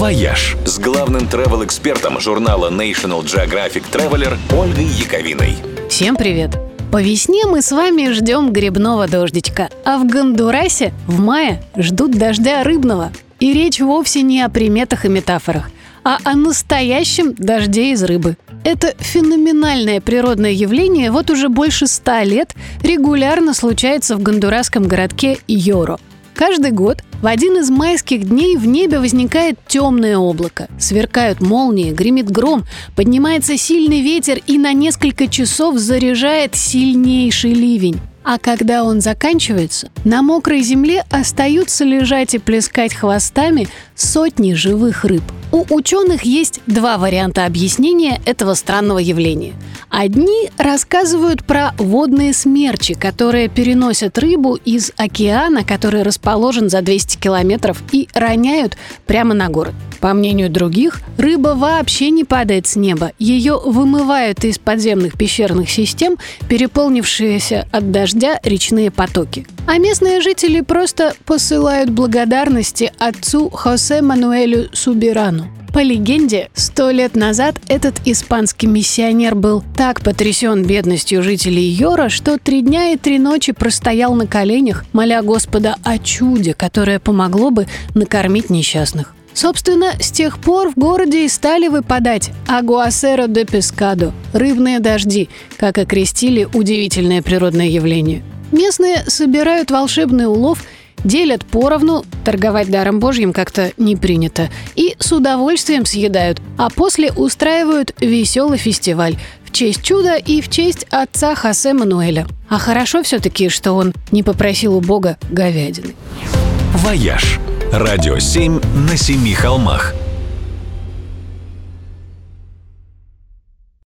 «Вояж» с главным travel-экспертом журнала National Geographic Traveler Ольгой Яковиной. Всем привет! По весне мы с вами ждем грибного дождичка, а в Гондурасе в мае ждут дождя рыбного. И речь вовсе не о приметах и метафорах, а о настоящем дожде из рыбы. Это феноменальное природное явление вот уже больше ста лет регулярно случается в гондурасском городке Йоро – Каждый год в один из майских дней в небе возникает темное облако. Сверкают молнии, гремит гром, поднимается сильный ветер и на несколько часов заряжает сильнейший ливень. А когда он заканчивается, на мокрой земле остаются лежать и плескать хвостами сотни живых рыб. У ученых есть два варианта объяснения этого странного явления. Одни рассказывают про водные смерчи, которые переносят рыбу из океана, который расположен за 200 километров, и роняют прямо на город. По мнению других, рыба вообще не падает с неба. Ее вымывают из подземных пещерных систем, переполнившиеся от дождя речные потоки. А местные жители просто посылают благодарности отцу Хосе Мануэлю Субирану. По легенде, сто лет назад этот испанский миссионер был так потрясен бедностью жителей Йора, что три дня и три ночи простоял на коленях, моля Господа о чуде, которое помогло бы накормить несчастных. Собственно, с тех пор в городе и стали выпадать агуасеро де пескадо – рыбные дожди, как окрестили удивительное природное явление. Местные собирают волшебный улов – делят поровну, торговать даром божьим как-то не принято, и с удовольствием съедают, а после устраивают веселый фестиваль в честь чуда и в честь отца Хосе Мануэля. А хорошо все-таки, что он не попросил у Бога говядины. «Вояж» – радио 7 на семи холмах –